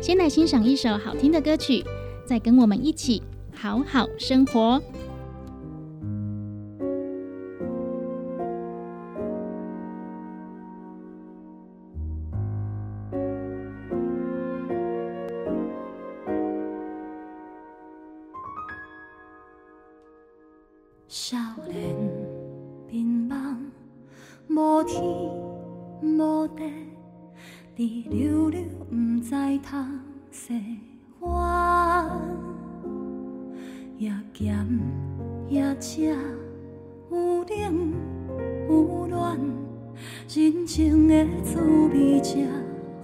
先来欣赏一首好听的歌曲，再跟我们一起好好生活。少年迷茫，无天无地。滴溜溜，不知通西岸，也咸也赤，有冷有暖，人情的滋味才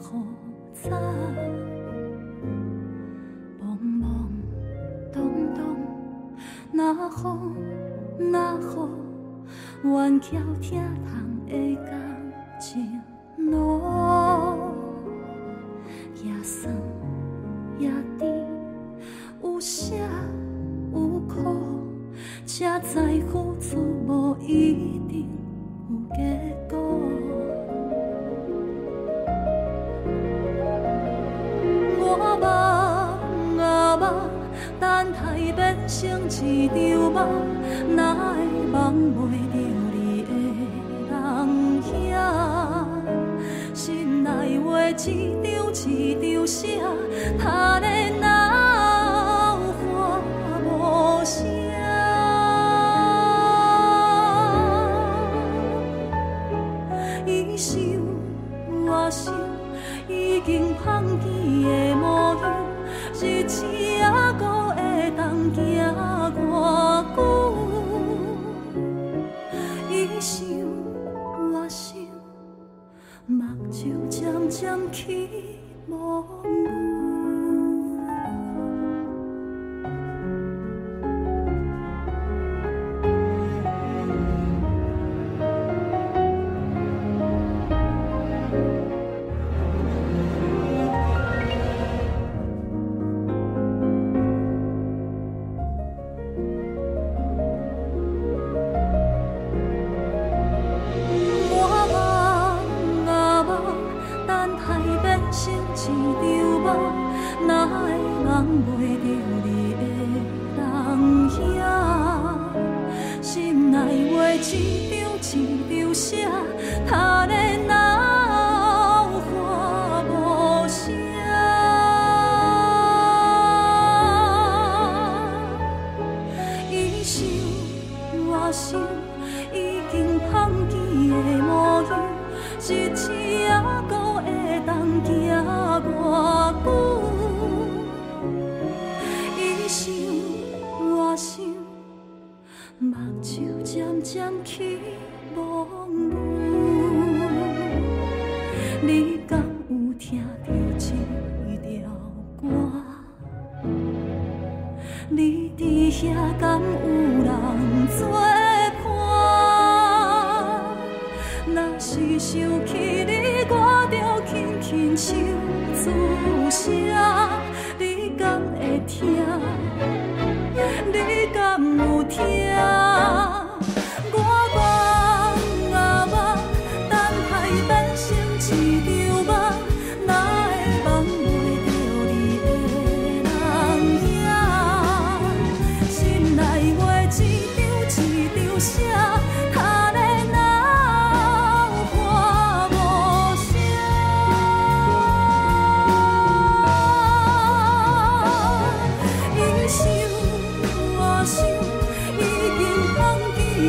复杂。懵懵懂懂，若雨若雨，愿翘听窗的感情路。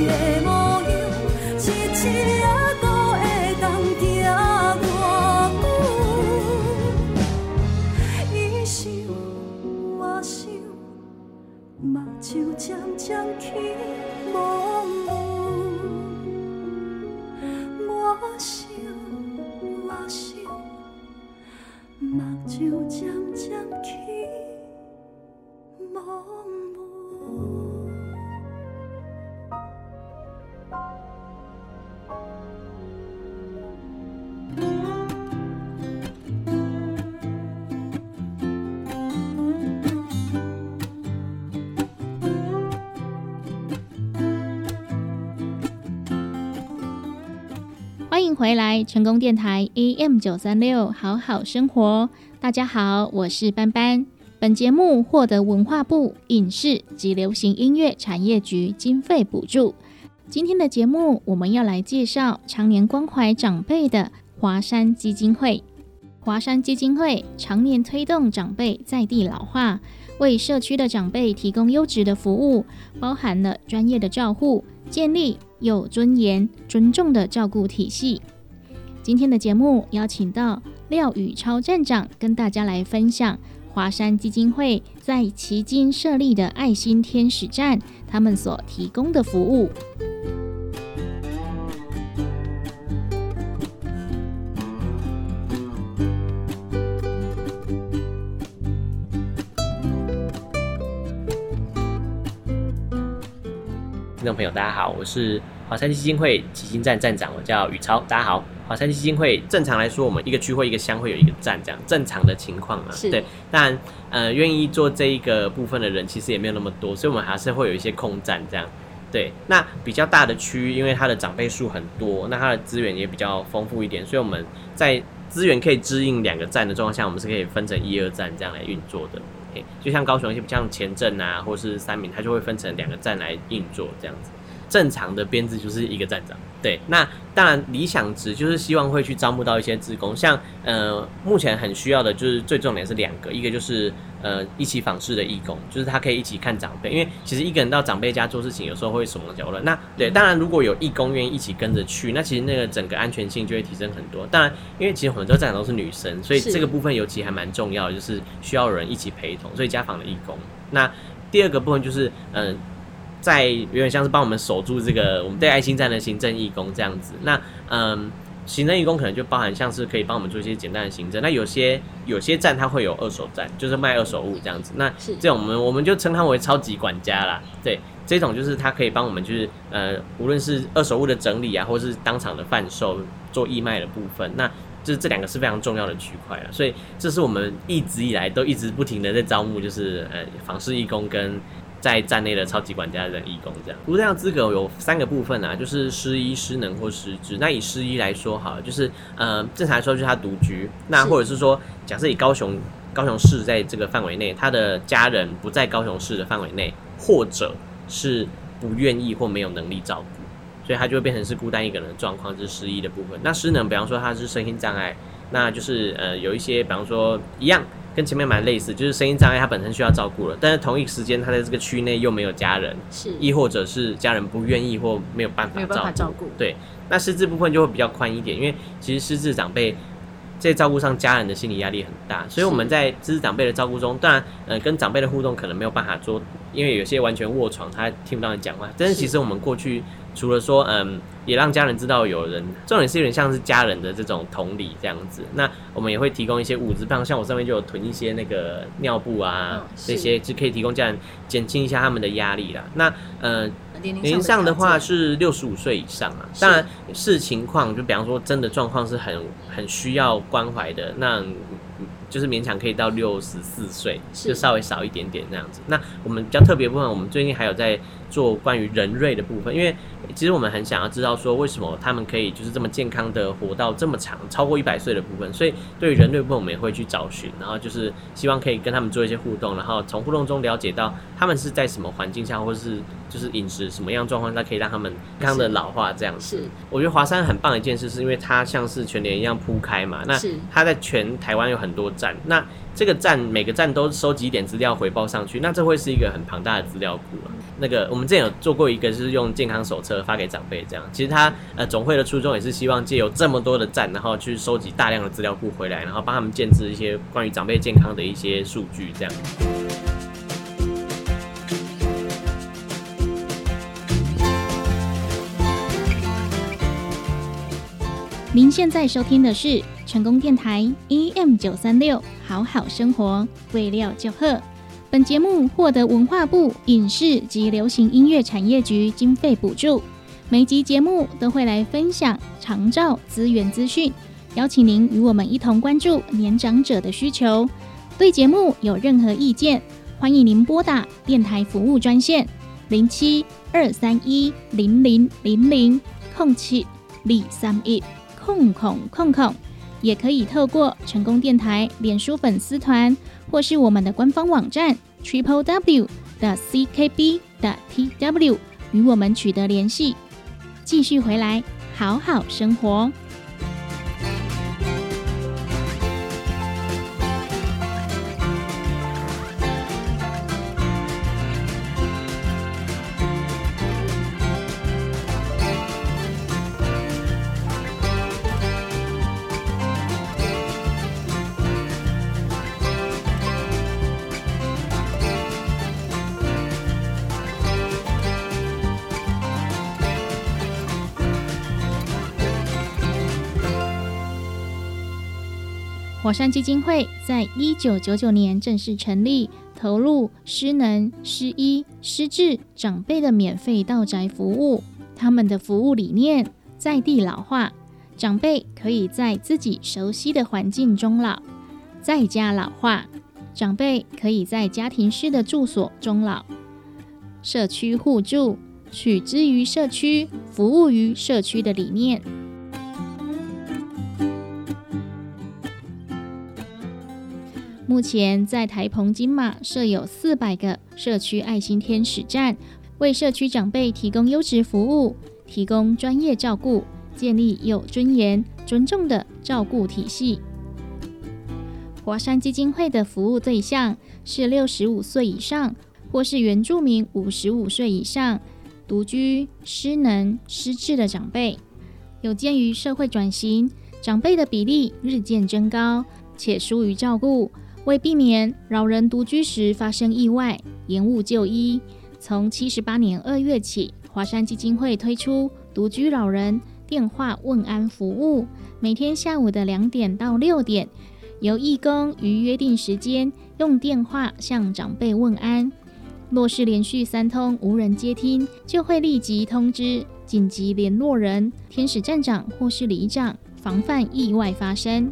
的模样，一次也搁会当行偌久？伊想我想，目睭渐渐起蒙雾。我想我想，目睭渐渐起蒙雾。回来，成功电台 AM 九三六，好好生活。大家好，我是班班。本节目获得文化部影视及流行音乐产业局经费补助。今天的节目，我们要来介绍常年关怀长辈的华山基金会。华山基金会常年推动长辈在地老化，为社区的长辈提供优质的服务，包含了专业的照护，建立有尊严、尊重的照顾体系。今天的节目邀请到廖宇超站长跟大家来分享华山基金会在旗津设立的爱心天使站，他们所提供的服务。听众朋友，大家好，我是华山基金会旗津站站长，我叫宇超。大家好，华山基金会正常来说，我们一个区或一个乡会有一个站，这样正常的情况嘛。是对，但呃，愿意做这一个部分的人其实也没有那么多，所以我们还是会有一些空站这样。对，那比较大的区域，因为它的长辈数很多，那它的资源也比较丰富一点，所以我们在资源可以支应两个站的状况下，我们是可以分成一二站这样来运作的。诶就像高雄一些像前镇啊，或是三明，它就会分成两个站来运作这样子。正常的编制就是一个站长，对。那当然理想值就是希望会去招募到一些职工，像呃目前很需要的就是最重点是两个，一个就是呃一起访视的义工，就是他可以一起看长辈，因为其实一个人到长辈家做事情有时候会手忙脚乱。那对，当然如果有义工愿意一起跟着去，那其实那个整个安全性就会提升很多。当然，因为其实很多站长都是女生，所以这个部分尤其还蛮重要的，就是需要有人一起陪同，所以家访的义工。那第二个部分就是嗯。呃在有点像是帮我们守住这个我们对爱心站的行政义工这样子。那嗯，行政义工可能就包含像是可以帮我们做一些简单的行政，那有些有些站它会有二手站，就是卖二手物这样子。那这种我们我们就称它为超级管家啦。对，这种就是它可以帮我们就是呃，无论是二手物的整理啊，或是当场的贩售做义卖的部分，那就是这两个是非常重要的区块了。所以这是我们一直以来都一直不停的在招募，就是呃访视义工跟。在站内的超级管家的义工，这样读这样资格有三个部分啊，就是失医、失能或失职。那以失医来说，好了，就是呃，正常来说就是他独居，那或者是说，假设以高雄高雄市在这个范围内，他的家人不在高雄市的范围内，或者是不愿意或没有能力照顾，所以他就会变成是孤单一个人的状况，这是失医的部分。那失能，比方说他是身心障碍，那就是呃有一些，比方说一样。跟前面蛮类似，就是声音障碍，他本身需要照顾了，但是同一时间他在这个区内又没有家人，是，亦或者是家人不愿意或没有办法照顾，对，那失智部分就会比较宽一点，因为其实失智长辈在照顾上家人的心理压力很大，所以我们在失智长辈的照顾中，当然，呃，跟长辈的互动可能没有办法做，因为有些完全卧床，他听不到你讲话，但是其实我们过去。除了说，嗯，也让家人知道有人，重点是有点像是家人的这种同理这样子。那我们也会提供一些物资，像像我上面就有囤一些那个尿布啊，这些就可以提供家人减轻一下他们的压力啦。那，呃，年龄上的话是六十五岁以上啊。当然视情况，就比方说真的状况是很很需要关怀的，那就是勉强可以到六十四岁，就稍微少一点点这样子。那我们比较特别部分，我们最近还有在做关于人瑞的部分，因为。其实我们很想要知道，说为什么他们可以就是这么健康的活到这么长，超过一百岁的部分。所以对于人类部分，我们也会去找寻，然后就是希望可以跟他们做一些互动，然后从互动中了解到他们是在什么环境下，或者是就是饮食什么样状况下可以让他们健康的老化这样子。是，我觉得华山很棒的一件事，是因为它像是全联一样铺开嘛。那它在全台湾有很多站，那这个站每个站都收集一点资料回报上去，那这会是一个很庞大的资料库了。那个我们之前有做过一个，就是用健康手册发给长辈，这样。其实他呃总会的初衷也是希望借由这么多的站，然后去收集大量的资料库回来，然后帮他们建置一些关于长辈健康的一些数据，这样。您现在收听的是成功电台 EM 九三六，好好生活，未料就贺。本节目获得文化部影视及流行音乐产业局经费补助。每集节目都会来分享长照资源资讯，邀请您与我们一同关注年长者的需求。对节目有任何意见，欢迎您拨打电台服务专线零七二三一零零零零空七李三一空空空空，也可以透过成功电台脸书粉丝团。或是我们的官方网站 triple w 的 c k b 的 t w 与我们取得联系，继续回来好好生活。火山基金会在一九九九年正式成立，投入失能、失医、失智长辈的免费到宅服务。他们的服务理念在地老化，长辈可以在自己熟悉的环境中老；在家老化，长辈可以在家庭式的住所中老。社区互助，取之于社区，服务于社区的理念。目前在台澎金马设有四百个社区爱心天使站，为社区长辈提供优质服务，提供专业照顾，建立有尊严、尊重的照顾体系。华山基金会的服务对象是六十五岁以上，或是原住民五十五岁以上、独居、失能、失智的长辈。有鉴于社会转型，长辈的比例日渐增高，且疏于照顾。为避免老人独居时发生意外、延误就医，从七十八年二月起，华山基金会推出独居老人电话问安服务，每天下午的两点到六点，由义工于约定时间用电话向长辈问安。若是连续三通无人接听，就会立即通知紧急联络人、天使站长或是里长，防范意外发生。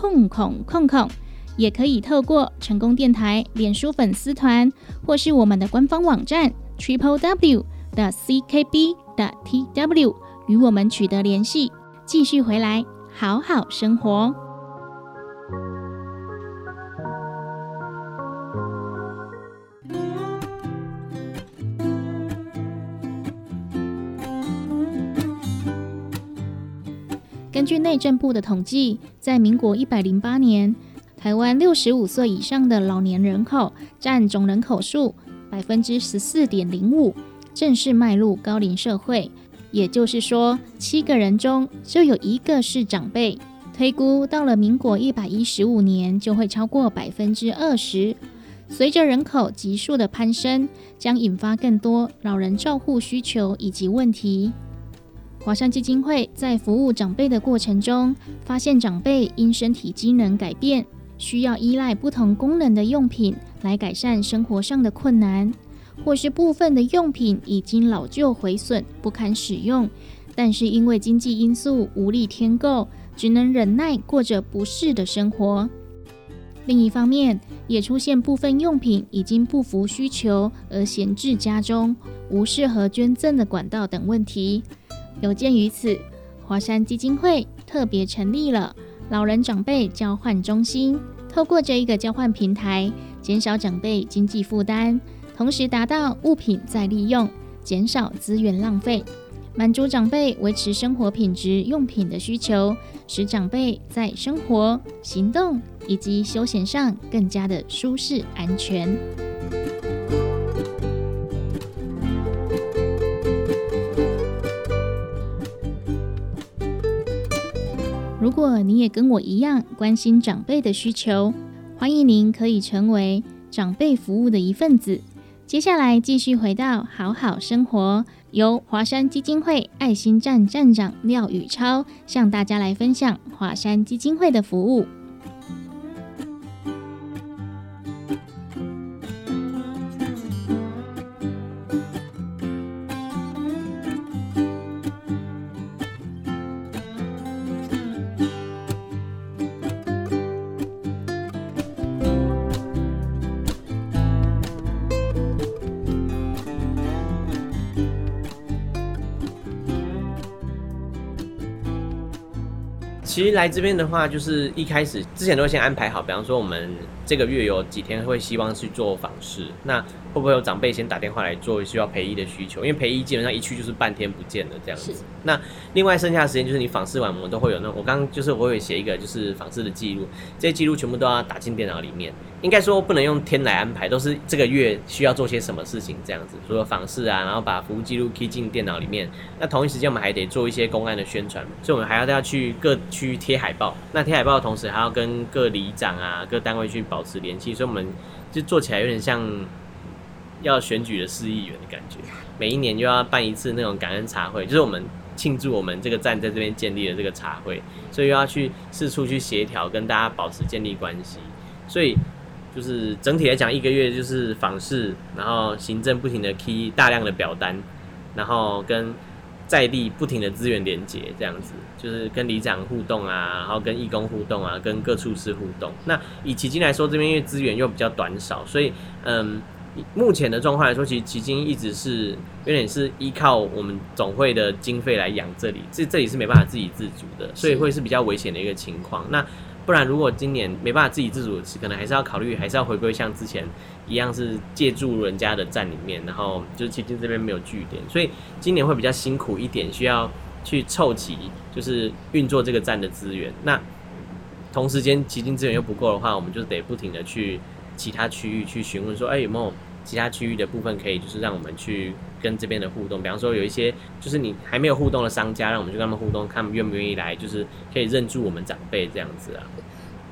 空空空空，也可以透过成功电台脸书粉丝团或是我们的官方网站 triple w 的 ckb 的 tw 与我们取得联系。继续回来，好好生活。根据内政部的统计，在民国一百零八年，台湾六十五岁以上的老年人口占总人口数百分之十四点零五，正式迈入高龄社会。也就是说，七个人中就有一个是长辈。推估到了民国一百一十五年，就会超过百分之二十。随着人口急速的攀升，将引发更多老人照护需求以及问题。华山基金会在服务长辈的过程中，发现长辈因身体机能改变，需要依赖不同功能的用品来改善生活上的困难，或是部分的用品已经老旧毁损不堪使用，但是因为经济因素无力添购，只能忍耐过着不适的生活。另一方面，也出现部分用品已经不符需求而闲置家中，无适合捐赠的管道等问题。有鉴于此，华山基金会特别成立了老人长辈交换中心，透过这一个交换平台，减少长辈经济负担，同时达到物品再利用，减少资源浪费，满足长辈维持生活品质用品的需求，使长辈在生活、行动以及休闲上更加的舒适安全。如果你也跟我一样关心长辈的需求，欢迎您可以成为长辈服务的一份子。接下来继续回到好好生活，由华山基金会爱心站站长廖宇超向大家来分享华山基金会的服务。其实来这边的话，就是一开始之前都会先安排好，比方说我们这个月有几天会希望去做访视，那会不会有长辈先打电话来做需要陪医的需求？因为陪医基本上一去就是半天不见了这样子。那另外剩下的时间就是你访视完，我们都会有那我刚刚就是我会写一个就是访视的记录，这些记录全部都要打进电脑里面。应该说不能用天来安排，都是这个月需要做些什么事情这样子，除了访视啊，然后把服务记录 key 进电脑里面。那同一时间我们还得做一些公安的宣传，所以我们还要要去各区贴海报。那贴海报的同时还要跟各里长啊、各单位去保保持联系，所以我们就做起来有点像要选举的市议员的感觉。每一年又要办一次那种感恩茶会，就是我们庆祝我们这个站在这边建立了这个茶会，所以又要去四处去协调，跟大家保持建立关系，所以。就是整体来讲，一个月就是访视，然后行政不停的 key 大量的表单，然后跟在地不停的资源连接，这样子就是跟里长互动啊，然后跟义工互动啊，跟各处室互动。那以奇经来说，这边因为资源又比较短少，所以嗯，目前的状况来说，其实奇经一直是有点是依靠我们总会的经费来养这里，这这里是没办法自给自足的，所以会是比较危险的一个情况。那不然，如果今年没办法自给自足，可能还是要考虑，还是要回归像之前一样，是借助人家的站里面，然后就是基金这边没有据点，所以今年会比较辛苦一点，需要去凑齐，就是运作这个站的资源。那同时间基金资源又不够的话，我们就得不停的去其他区域去询问，说，哎，有没有其他区域的部分可以，就是让我们去。跟这边的互动，比方说有一些就是你还没有互动的商家，让我们去跟他们互动，看他们愿不愿意来，就是可以认住我们长辈这样子啊。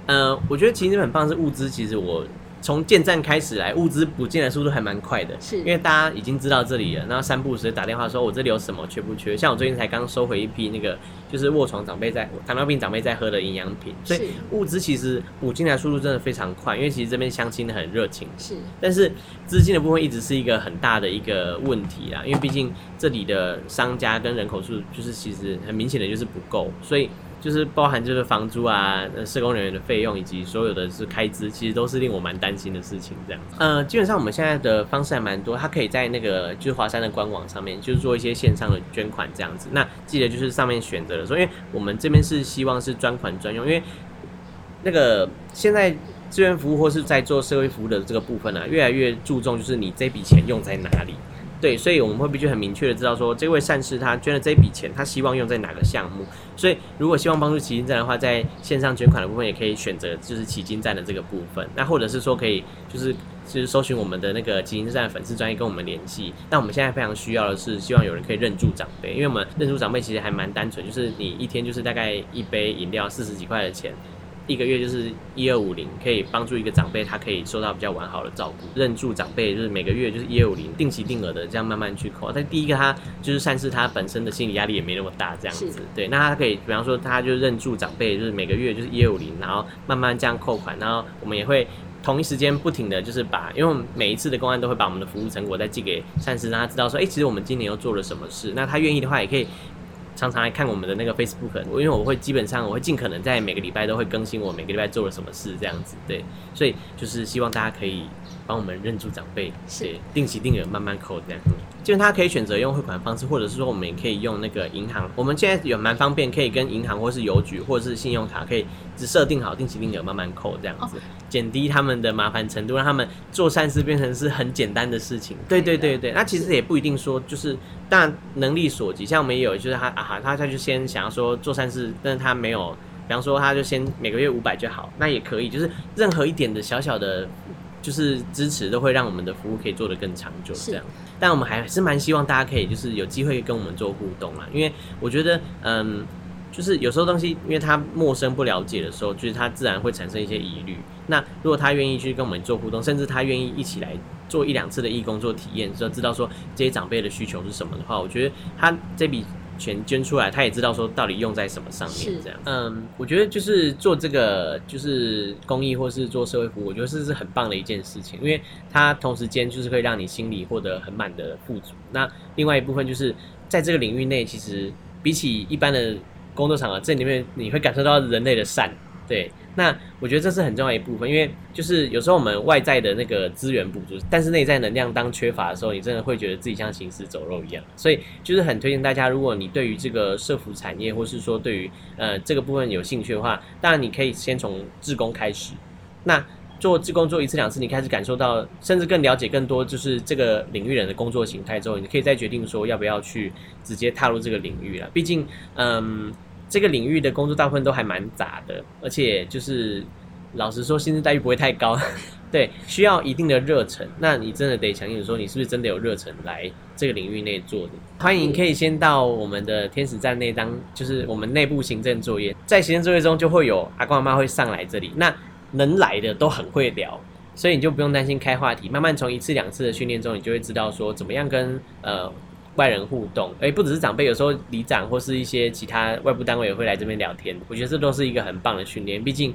呃，我觉得其实很棒是物资，其实我从建站开始来，物资补进来速度还蛮快的，是。因为大家已经知道这里了，然后三不五时打电话说，我这里有什么缺不缺？像我最近才刚收回一批那个就是卧床长辈在糖尿病长辈在喝的营养品，所以物资其实补进来速度真的非常快，因为其实这边乡亲很热情，是。但是资金的部分一直是一个很大的一个问题啦，因为毕竟这里的商家跟人口数就是其实很明显的就是不够，所以就是包含就是房租啊、社工人员的费用以及所有的是开支，其实都是令我蛮担心的事情。这样，呃，基本上我们现在的方式还蛮多，它可以在那个就是华山的官网上面，就是做一些线上的捐款这样子。那记得就是上面选择的时候，因为我们这边是希望是专款专用，因为那个现在志愿服务或是在做社会服务的这个部分呢、啊，越来越注重就是你这笔钱用在哪里。对，所以我们会必须很明确的知道说，这位善士他捐了这笔钱，他希望用在哪个项目。所以如果希望帮助奇经站的话，在线上捐款的部分也可以选择就是奇经站的这个部分。那或者是说可以就是就是搜寻我们的那个奇经站粉丝专业跟我们联系。那我们现在非常需要的是希望有人可以认住长辈，因为我们认住长辈其实还蛮单纯，就是你一天就是大概一杯饮料四十几块的钱。一个月就是一二五零，可以帮助一个长辈，他可以受到比较完好的照顾。认住长辈就是每个月就是一二五零，定期定额的这样慢慢去扣。但第一个他就是善事，他本身的心理压力也没那么大，这样子。对，那他可以比方说他就认住长辈，就是每个月就是一二五零，然后慢慢这样扣款，然后我们也会。同一时间不停的就是把，因为我们每一次的公安都会把我们的服务成果再寄给善事，让他知道说，哎、其实我们今年又做了什么事。那他愿意的话，也可以常常来看我们的那个 Facebook，因为我会基本上我会尽可能在每个礼拜都会更新我每个礼拜做了什么事这样子，对，所以就是希望大家可以帮我们认住长辈，是，定期定额慢慢扣这样。嗯就是他可以选择用汇款方式，或者是说我们也可以用那个银行，我们现在有蛮方便，可以跟银行或是邮局或者是信用卡可以只设定好定期定额慢慢扣这样子，减低他们的麻烦程度，让他们做善事变成是很简单的事情。对对对对，那其实也不一定说就是，当然能力所及，像我们也有就是他啊哈，他他就先想要说做善事，但是他没有，比方说他就先每个月五百就好，那也可以，就是任何一点的小小的。就是支持都会让我们的服务可以做得更长久，是这样。但我们还是蛮希望大家可以就是有机会跟我们做互动嘛，因为我觉得，嗯，就是有时候东西，因为他陌生不了解的时候，就是他自然会产生一些疑虑。那如果他愿意去跟我们做互动，甚至他愿意一起来做一两次的义工做体验，就知道说这些长辈的需求是什么的话，我觉得他这笔钱捐出来，他也知道说到底用在什么上面，这样。嗯，我觉得就是做这个就是公益或是做社会服务，我觉得这是很棒的一件事情，因为它同时间就是会让你心里获得很满的富足。那另外一部分就是在这个领域内，其实比起一般的工作场合，这里面你会感受到人类的善。对，那我觉得这是很重要一部分，因为就是有时候我们外在的那个资源不足，但是内在能量当缺乏的时候，你真的会觉得自己像行尸走肉一样。所以就是很推荐大家，如果你对于这个社服产业，或是说对于呃这个部分有兴趣的话，当然你可以先从志工开始。那做志工做一次两次，你开始感受到，甚至更了解更多，就是这个领域人的工作形态之后，你可以再决定说要不要去直接踏入这个领域了。毕竟，嗯，这个领域的工作大部分都还蛮杂的，而且就是老实说，薪资待遇不会太高，对，需要一定的热忱。那你真的得相信说，你是不是真的有热忱来这个领域内做的？欢迎可以先到我们的天使站内当，就是我们内部行政作业，在行政作业中就会有阿公阿妈会上来这里，那能来的都很会聊。所以你就不用担心开话题，慢慢从一次两次的训练中，你就会知道说怎么样跟呃外人互动。诶，不只是长辈，有时候里长或是一些其他外部单位也会来这边聊天。我觉得这都是一个很棒的训练，毕竟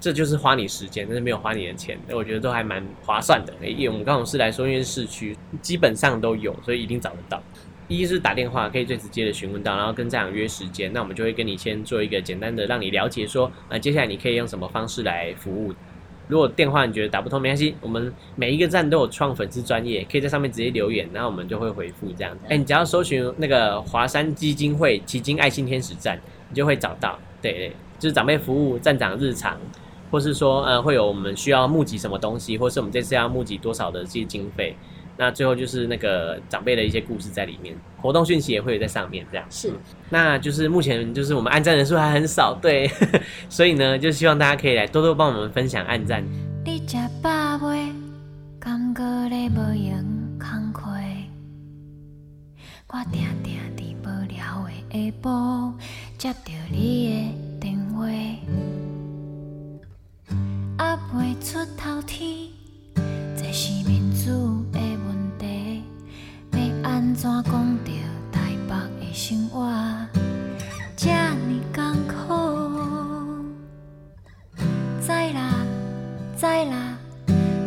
这就是花你时间，但是没有花你的钱，我觉得都还蛮划算的。诶，以我们高雄市来说，因为市区，基本上都有，所以一定找得到。一是打电话可以最直接的询问到，然后跟家长约时间，那我们就会跟你先做一个简单的，让你了解说，呃，接下来你可以用什么方式来服务。如果电话你觉得打不通，没关系，我们每一个站都有创粉丝专业，可以在上面直接留言，然后我们就会回复这样子。哎、你只要搜寻那个华山基金会奇经爱心天使站，你就会找到。对对，就是长辈服务站长日常，或是说呃会有我们需要募集什么东西，或是我们这次要募集多少的这些经费。那最后就是那个长辈的一些故事在里面，活动讯息也会有在上面这样。是那就是目前就是我们按赞人数还很少，对，所以呢，就希望大家可以来多多帮我们分享按赞。你吃饱未？敢搁咧无闲工课？我定定伫无聊的下晡接到你的电话，还袂出头天，是民主的问题，要安怎讲着台北的生活这呢艰苦？知啦，知啦，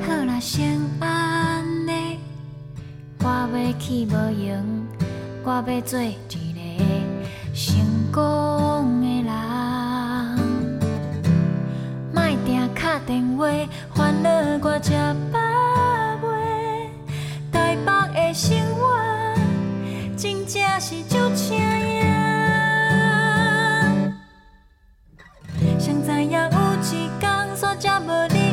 好啦，先安尼。我要去无用，我要做一个成功的人。莫定敲电话烦恼我这正是足请呀。谁知影有一天煞接无你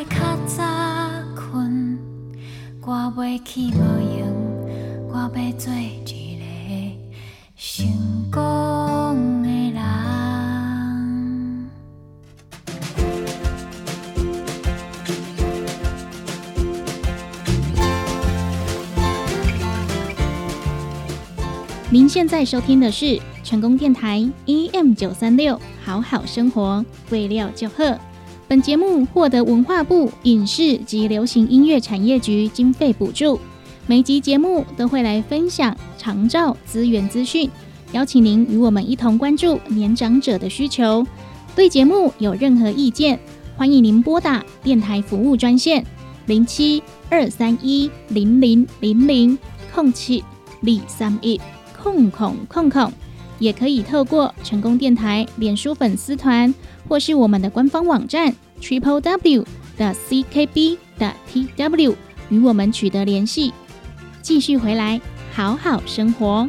爱较早困，我要去无用，我要做一个成功的人。您现在收听的是成功电台 EM 九三六，好好生活，未料就贺。本节目获得文化部影视及流行音乐产业局经费补助。每集节目都会来分享长照资源资讯，邀请您与我们一同关注年长者的需求。对节目有任何意见，欢迎您拨打电台服务专线零七二三一零零零零空七二三一。空空空空，也可以透过成功电台脸书粉丝团，或是我们的官方网站 triple w 的 ckb 的 tw 与我们取得联系。继续回来，好好生活。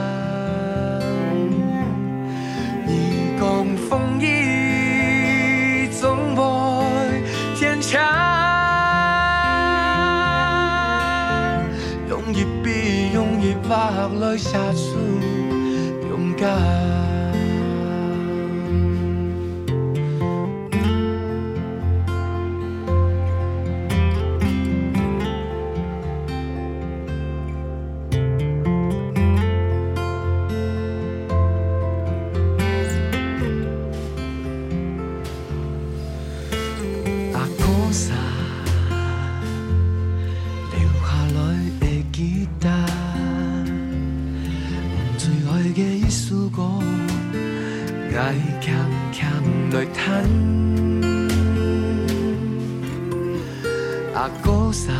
sky. 阿哥山，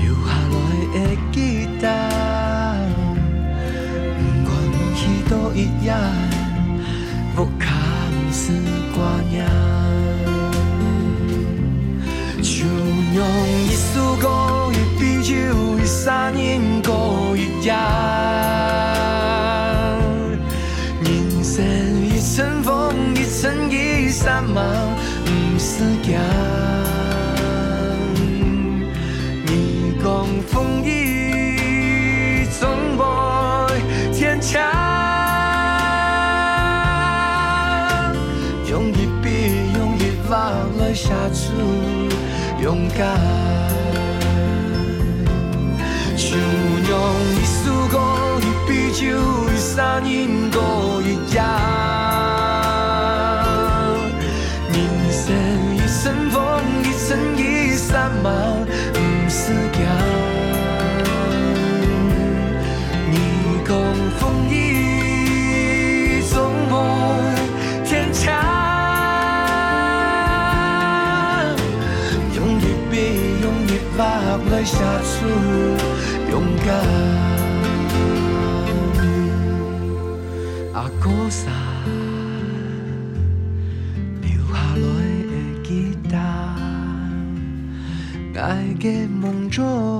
留下来的记单，不管去多一夜，不怕不是挂念。就用一首歌，一杯酒，一三年过一夜。sky 出勇敢，阿哥萨留下来的吉他，爱的梦中。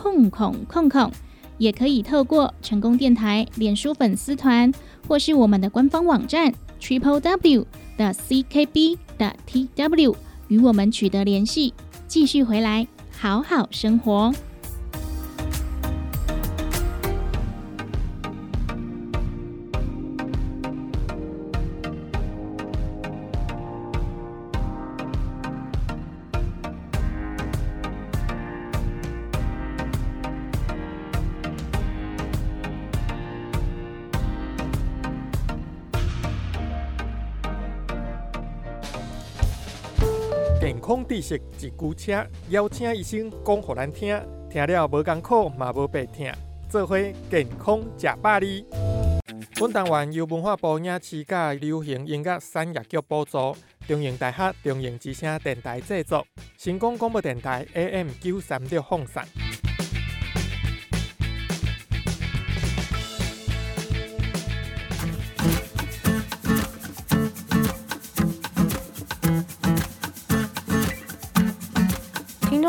空空空空，也可以透过成功电台脸书粉丝团或是我们的官方网站 triple w 的 ckb 的 tw 与我们取得联系。继续回来，好好生活。一句车，邀请医生讲互咱听，听了无艰苦嘛无白听，做伙健康食百里。本单元由文化部影视甲流行音乐产业局补助，中营大学中营之声电台制作，成功广播电台 AM 九三六放送。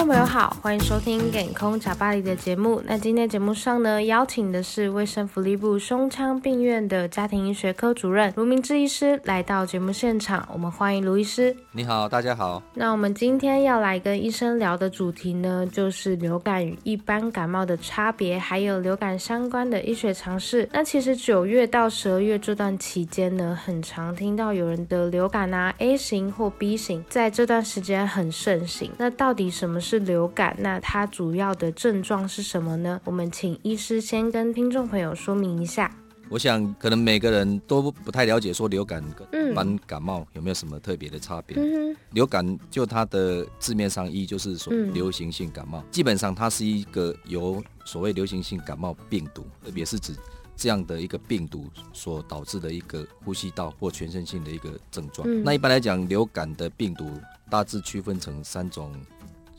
朋友好，欢迎收听《给空茶巴黎》的节目。那今天节目上呢，邀请的是卫生福利部胸腔病院的家庭医学科主任卢明志医师来到节目现场，我们欢迎卢医师。你好，大家好。那我们今天要来跟医生聊的主题呢，就是流感与一般感冒的差别，还有流感相关的医学常识。那其实九月到十二月这段期间呢，很常听到有人得流感啊，A 型或 B 型，在这段时间很盛行。那到底什么是流感？那它主要的症状是什么呢？我们请医师先跟听众朋友说明一下。我想可能每个人都不不太了解说流感跟嗯一般感冒有没有什么特别的差别。嗯流感就它的字面上意义就是说嗯流行性感冒，基本上它是一个由所谓流行性感冒病毒，特别是指这样的一个病毒所导致的一个呼吸道或全身性的一个症状。嗯那一般来讲，流感的病毒大致区分成三种。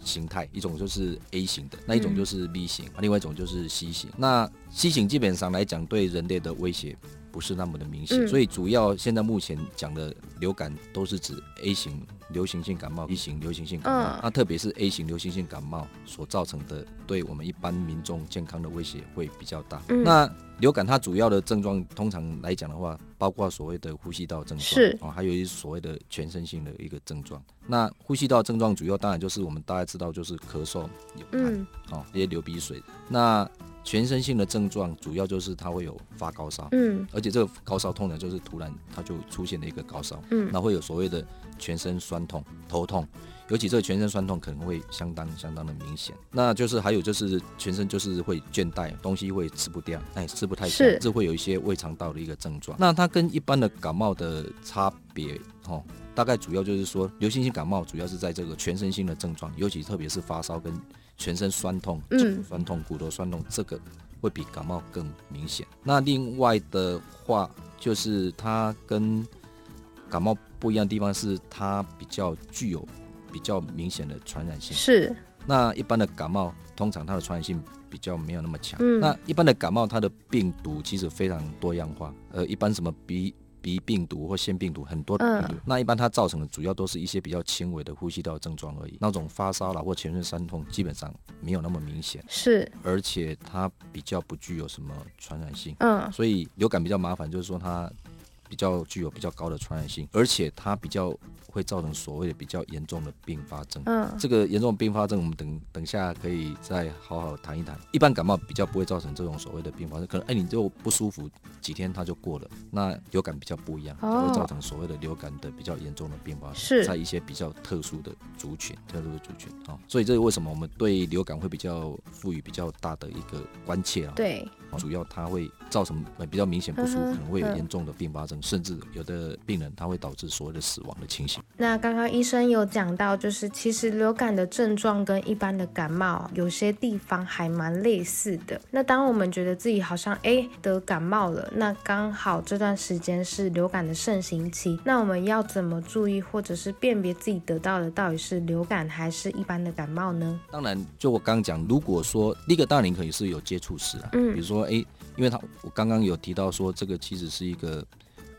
形态一种就是 A 型的，那一种就是 B 型，另外一种就是 C 型。那 C 型基本上来讲对人类的威胁不是那么的明显，嗯所以主要现在目前讲的流感都是指 A 型流行性感冒、B 型流行性感冒。嗯那特别是 A 型流行性感冒所造成的对我们一般民众健康的威胁会比较大。嗯那流感它主要的症状，通常来讲的话，包括所谓的呼吸道症状，是。哦，还有一些所谓的全身性的一个症状。那呼吸道症状主要当然就是我们大家知道就是咳嗽、流汗，嗯。哦，一些流鼻水。那全身性的症状主要就是它会有发高烧，嗯。而且这个高烧通常就是突然它就出现了一个高烧，嗯。那会有所谓的全身酸痛、头痛，尤其这个全身酸痛可能会相当相当的明显。那就是还有就是全身就是会倦怠，东西会吃不掉，哎，吃不太下是，这会有一些胃肠道的一个症状。那它跟一般的感冒的差别，哦，大概主要就是说，流行性感冒主要是在这个全身性的症状，尤其特别是发烧跟全身酸痛、嗯酸痛、骨头酸痛，这个会比感冒更明显。那另外的话，就是它跟感冒不一样的地方是，它比较具有比较明显的传染性。是那一般的感冒，通常它的传染性比较没有那么强。嗯那一般的感冒，它的病毒其实非常多样化。呃，一般什么鼻鼻病毒或腺病毒很多的病毒，那一般它造成的主要都是一些比较轻微的呼吸道症状而已。那种发烧啦或全身酸痛，基本上没有那么明显，是而且它比较不具有什么传染性。嗯所以流感比较麻烦，就是说它比较具有比较高的传染性，而且它比较会造成所谓的比较严重的并发症。嗯这个严重的并发症，我们等等下可以再好好谈一谈。一般感冒比较不会造成这种所谓的并发症，可能哎你就不舒服几天它就过了。那流感比较不一样，它会造成所谓的流感的比较严重的并发症，是在一些比较特殊的族群，特殊的族群啊、哦所以这是为什么我们对流感会比较赋予比较大的一个关切啊。对主要它会造成呃比较明显不舒服，可能会有嗯严重的并发症甚至有的病人他会导致所谓的死亡的情形。那刚刚医生有讲到，就是其实流感的症状跟一般的感冒有些地方还蛮类似的。那当我们觉得自己好像哎得感冒了，那刚好这段时间是流感的盛行期，那我们要怎么注意或者是辨别自己得到的到底是流感还是一般的感冒呢？当然，就我刚刚讲，如果说第一个大龄可以是有接触史啊，嗯比如说哎，因为他我刚刚有提到说这个其实是一个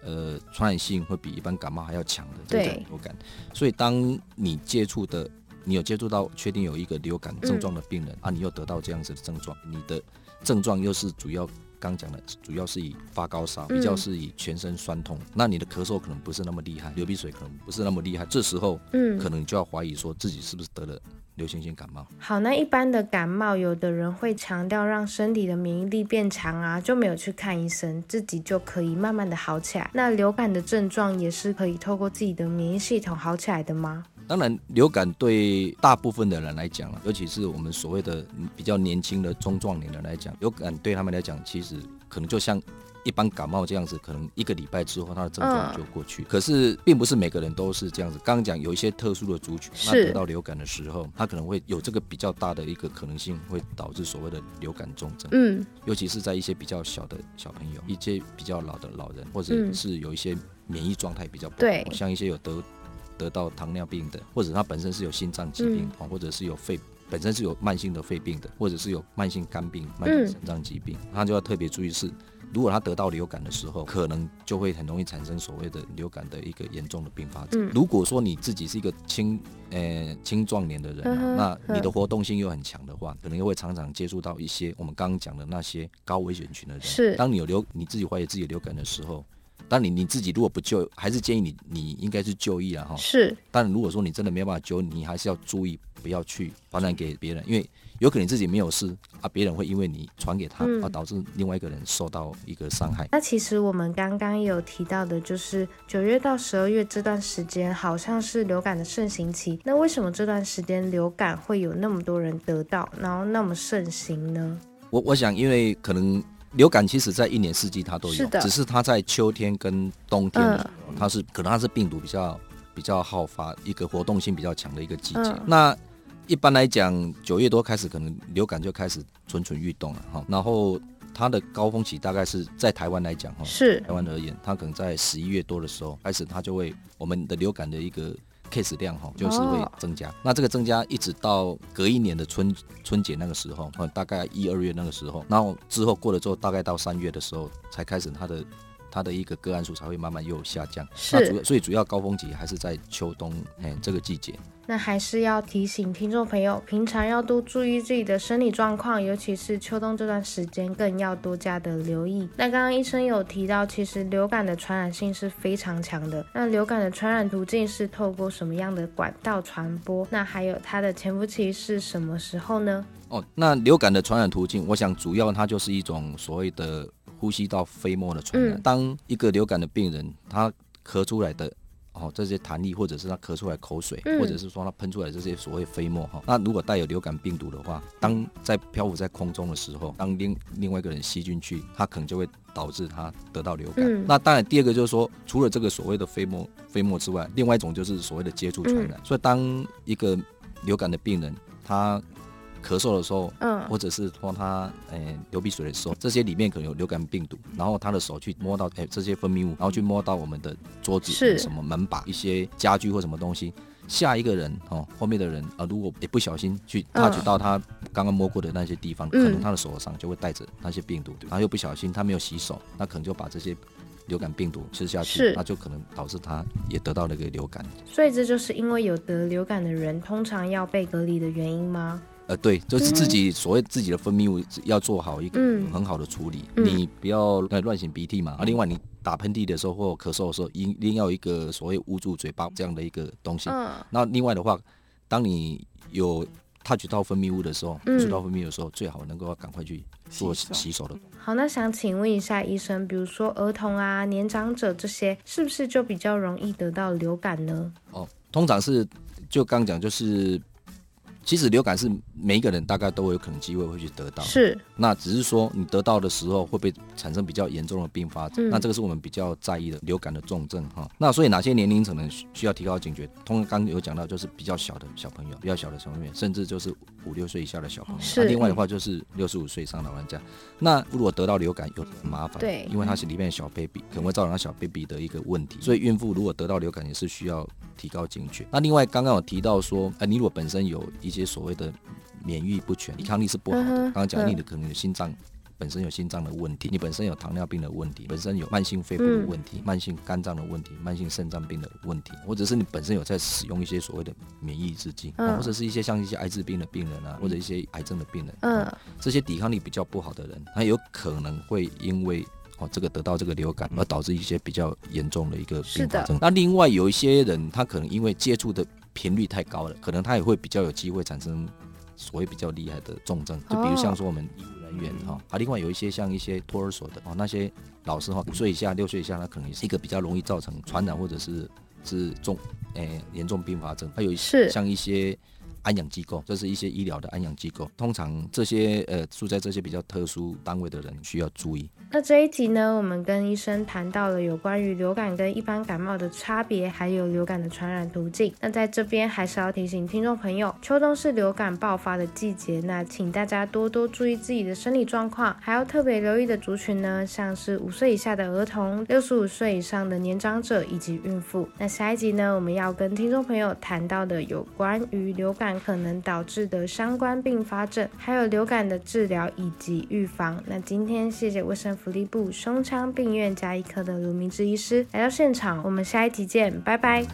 呃传染性会比一般感冒还要强的这种流感，所以当你接触的你有接触到确定有一个流感症状的病人、啊，你又得到这样子的症状，你的症状又是主要。刚讲的主要是以发高烧，比较嗯是以全身酸痛，那你的咳嗽可能不是那么厉害，流鼻水可能不是那么厉害，这时候嗯可能就要怀疑说自己是不是得了流行性感冒。好，那一般的感冒，有的人会强调让身体的免疫力变强啊，就没有去看医生，自己就可以慢慢的好起来。那流感的症状也是可以透过自己的免疫系统好起来的吗？当然，流感对大部分的人来讲啊，尤其是我们所谓的嗯比较年轻的中壮年人来讲，流感对他们来讲，其实可能就像一般感冒这样子，可能一个礼拜之后他的症状嗯就过去。可是，并不是每个人都是这样子。刚刚讲有一些特殊的族群，那得到流感的时候，他可能会有这个比较大的一个可能性，会导致所谓的流感重症。嗯，尤其是在一些比较小的小朋友，一些比较老的老人，或者嗯是有一些免疫状态比较不好，对像一些有得得到糖尿病的，或者他本身是有心脏疾病，嗯哦，或者是有肺本身是有慢性的肺病的，或者是有慢性肝病、慢嗯性肾脏疾病，他就要特别注意是。如果他得到流感的时候，可能就会很容易产生所谓的流感的一个严重的并发症。嗯如果说你自己是一个青呃青壮年的人、那你的嗯活动性又很强的话，可能又会常常接触到一些我们刚刚讲的那些高危险群的人。是当你有流你自己怀疑自己流感的时候，当你你自己如果不救，还是建议你你应该是就医了哈。是，但如果说你真的没有办法救，你还是要注意不要去传染给别人，因为有可能自己没有事啊，别人会因为你传给他，嗯而导致另外一个人受到一个伤害。那其实我们刚刚有提到的，就是九月到十二月这段时间，好像是流感的盛行期。那为什么这段时间流感会有那么多人得到，然后那么盛行呢？我我想，因为可能流感其实在一年四季它都有，是只是它在秋天跟冬天它是可能它是病毒比较比较好发，一个活动性比较强的一个季节。嗯那一般来讲，九月多开始，可能流感就开始蠢蠢欲动了哈。然后它的高峰期大概是在台湾来讲哈，是台湾而言，它可能在十一月多的时候开始，它就会我们的流感的一个 case 量哈，就是会哦增加。那这个增加一直到隔一年的春春节那个时候，呃，大概一二月那个时候，然后之后过了之后，大概到三月的时候才开始它的。它的一个个案数才会慢慢又下降，那主要所以主要高峰期还是在秋冬，哎，这个季节。那还是要提醒听众朋友，平常要多注意自己的生理状况，尤其是秋冬这段时间，更要多加的留意。那刚刚医生有提到，其实流感的传染性是非常强的。那流感的传染途径是透过什么样的管道传播？那还有它的潜伏期是什么时候呢？哦，那流感的传染途径，我想主要它就是一种所谓的呼吸道飞沫的传染。嗯当一个流感的病人他咳出来的哦这些痰液，或者是他咳出来口水，嗯或者是说他喷出来这些所谓飞沫哈、那如果带有流感病毒的话，当在漂浮在空中的时候，当另另外一个人吸进去，他可能就会导致他得到流感。嗯那当然，第二个就是说，除了这个所谓的飞沫飞沫之外，另外一种就是所谓的接触传染。所以当一个流感的病人他咳嗽的时候，嗯或者是说他呃流鼻水的时候，这些里面可能有流感病毒，然后他的手去摸到哎这些分泌物，然后去摸到我们的桌子、是什么门把、一些家具或什么东西。下一个人哦，后面的人啊、呃如果也不小心去嗯 touch 到他刚刚摸过的那些地方，嗯可能他的手上就会带着那些病毒，然后又不小心他没有洗手，那可能就把这些流感病毒吃下去，那就可能导致他也得到那个流感。所以这就是因为有得流感的人通常要被隔离的原因吗？呃，对，就是自己所谓自己的分泌物要做好一个嗯很好的处理，嗯你不要呃乱擤鼻涕嘛。啊，另外你打喷嚏的时候或咳嗽的时候，一一定要一个所谓捂住嘴巴这样的一个东西。嗯，那另外的话，当你有 touch 到分泌物的时候，触到分泌物的时候，最好能够赶快去做洗手洗手的。好，那想请问一下医生，比如说儿童啊、年长者这些，是不是就比较容易得到流感呢？哦，通常是就刚讲就是其实流感是每一个人大概都有可能机会会去得到，是。那只是说你得到的时候会不会产生比较严重的并发症？那这个是我们比较在意的流感的重症哈。那所以哪些年龄层呢需要提高警觉？通刚有讲到就是比较小的小朋友，比较小的小朋友，甚至就是五六岁以下的小朋友。是。另外的话就是六十五岁以上老人家。那如果得到流感有麻烦，对，因为它是里面的小 baby，可能会造成小 baby 的一个问题。所以孕妇如果得到流感也是需要提高警觉。那另外刚刚有提到说，呃，你如果本身有一些所谓的免疫不全，抵抗力是不好的。刚刚讲你的可能有心脏本身有心脏的问题，你本身有糖尿病的问题，本身有慢性肺部的问题、慢性肝脏的问题、慢性肾脏病的问题，或者是你本身有在使用一些所谓的免疫制剂，或者是一些像一些艾滋病的病人啊，或者一些癌症的病人，嗯，这些抵抗力比较不好的人，他有可能会因为哦这个得到这个流感而导致一些比较严重的一个并发症。那另外有一些人，他可能因为接触的频率太高了，可能他也会比较有机会产生。所谓比较厉害的重症，就比如像说我们医务人员哈，啊，另外有一些像一些托儿所的哦，那些老师哈，五岁以下、六岁以下，他可能也是一个比较容易造成传染或者是是重诶严重并发症，还有一些像一些。安养机构，这是一些医疗的安养机构。通常这些呃住在这些比较特殊单位的人需要注意。那这一集呢，我们跟医生谈到了有关于流感跟一般感冒的差别，还有流感的传染途径。那在这边还是要提醒听众朋友，秋冬是流感爆发的季节，那请大家多多注意自己的身体状况，还要特别留意的族群呢，像是五岁以下的儿童、六十五岁以上的年长者以及孕妇。那下一集呢，我们要跟听众朋友谈到的有关于流感。可能导致的相关并发症，还有流感的治疗以及预防。那今天谢谢卫生福利部胸腔病院加医科的卢明志医师来到现场，我们下一集见，拜拜。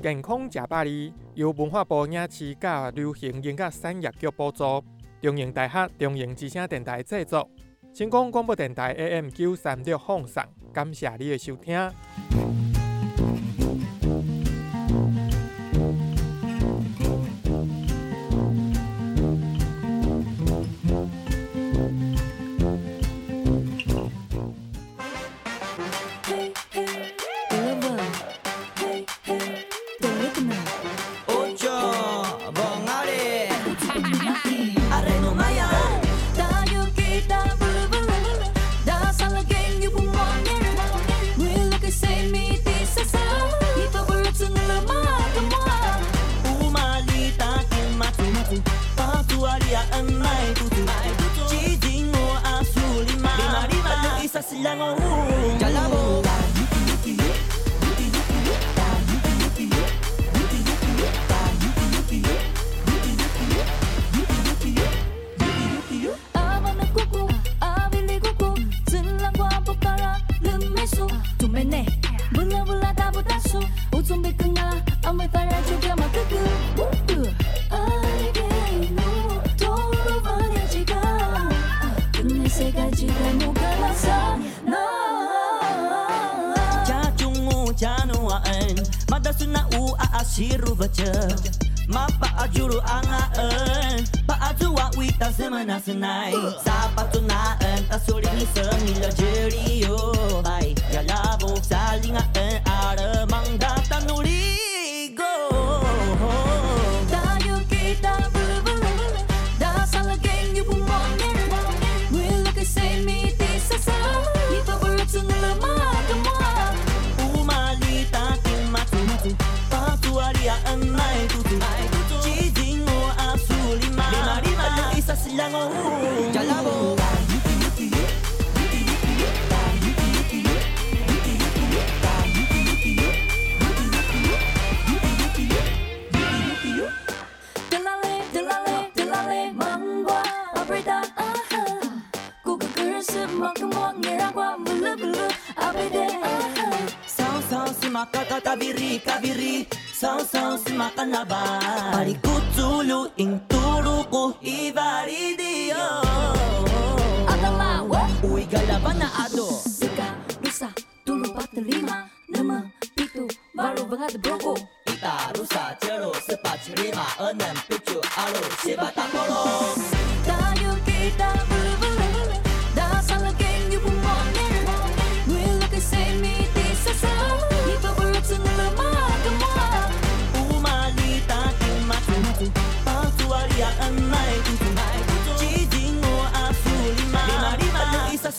健康食百里由文化部影视甲流行音乐产业局补助，中营大学中营之声电台制作。成功广播电台 AM 九三六放送，感谢你的收听。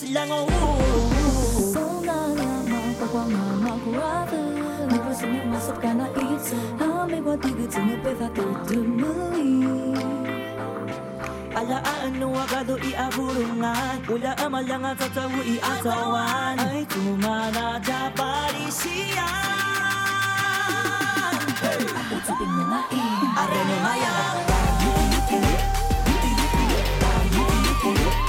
lang ang Alaan no ang tatawo iatawan Ay tumanada parisiyan Hey! Utupin mo nga i Areno maya Yuki yuki yuki yuki yuki yuki yuki yuki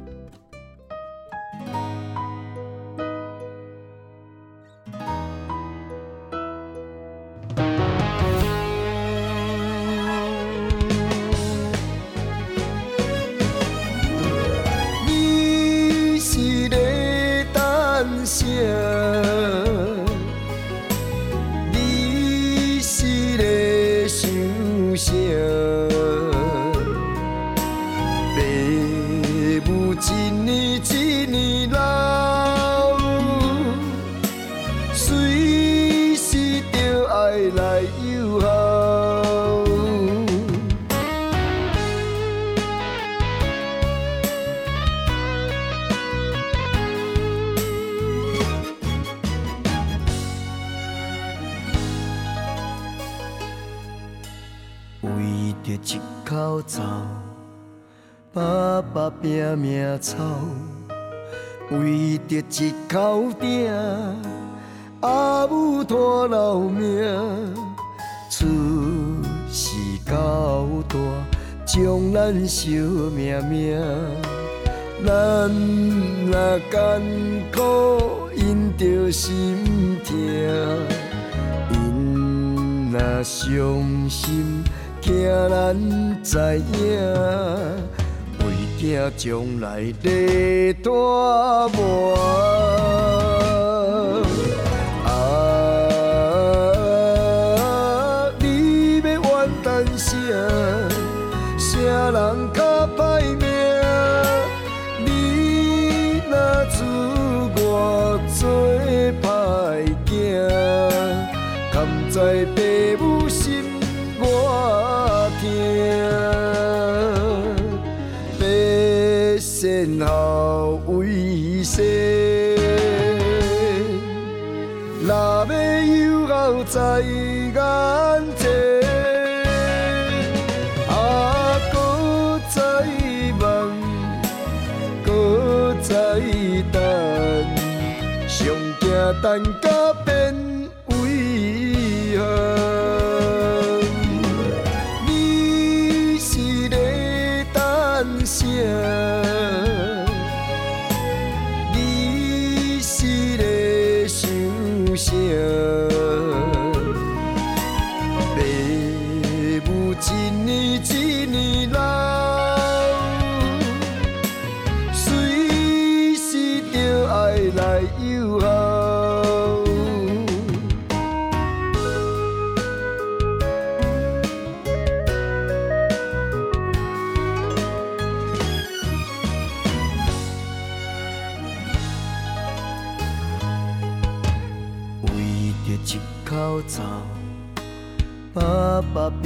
将来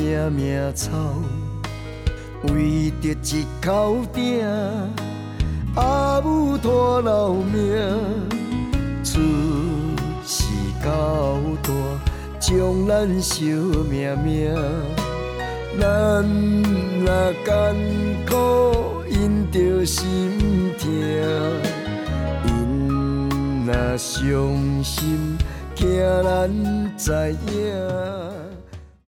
拼命操；为着一口鼎，阿母拖老命，厝是够大，将咱惜命命。咱若艰苦，因着心痛；因若伤心，惊咱知影。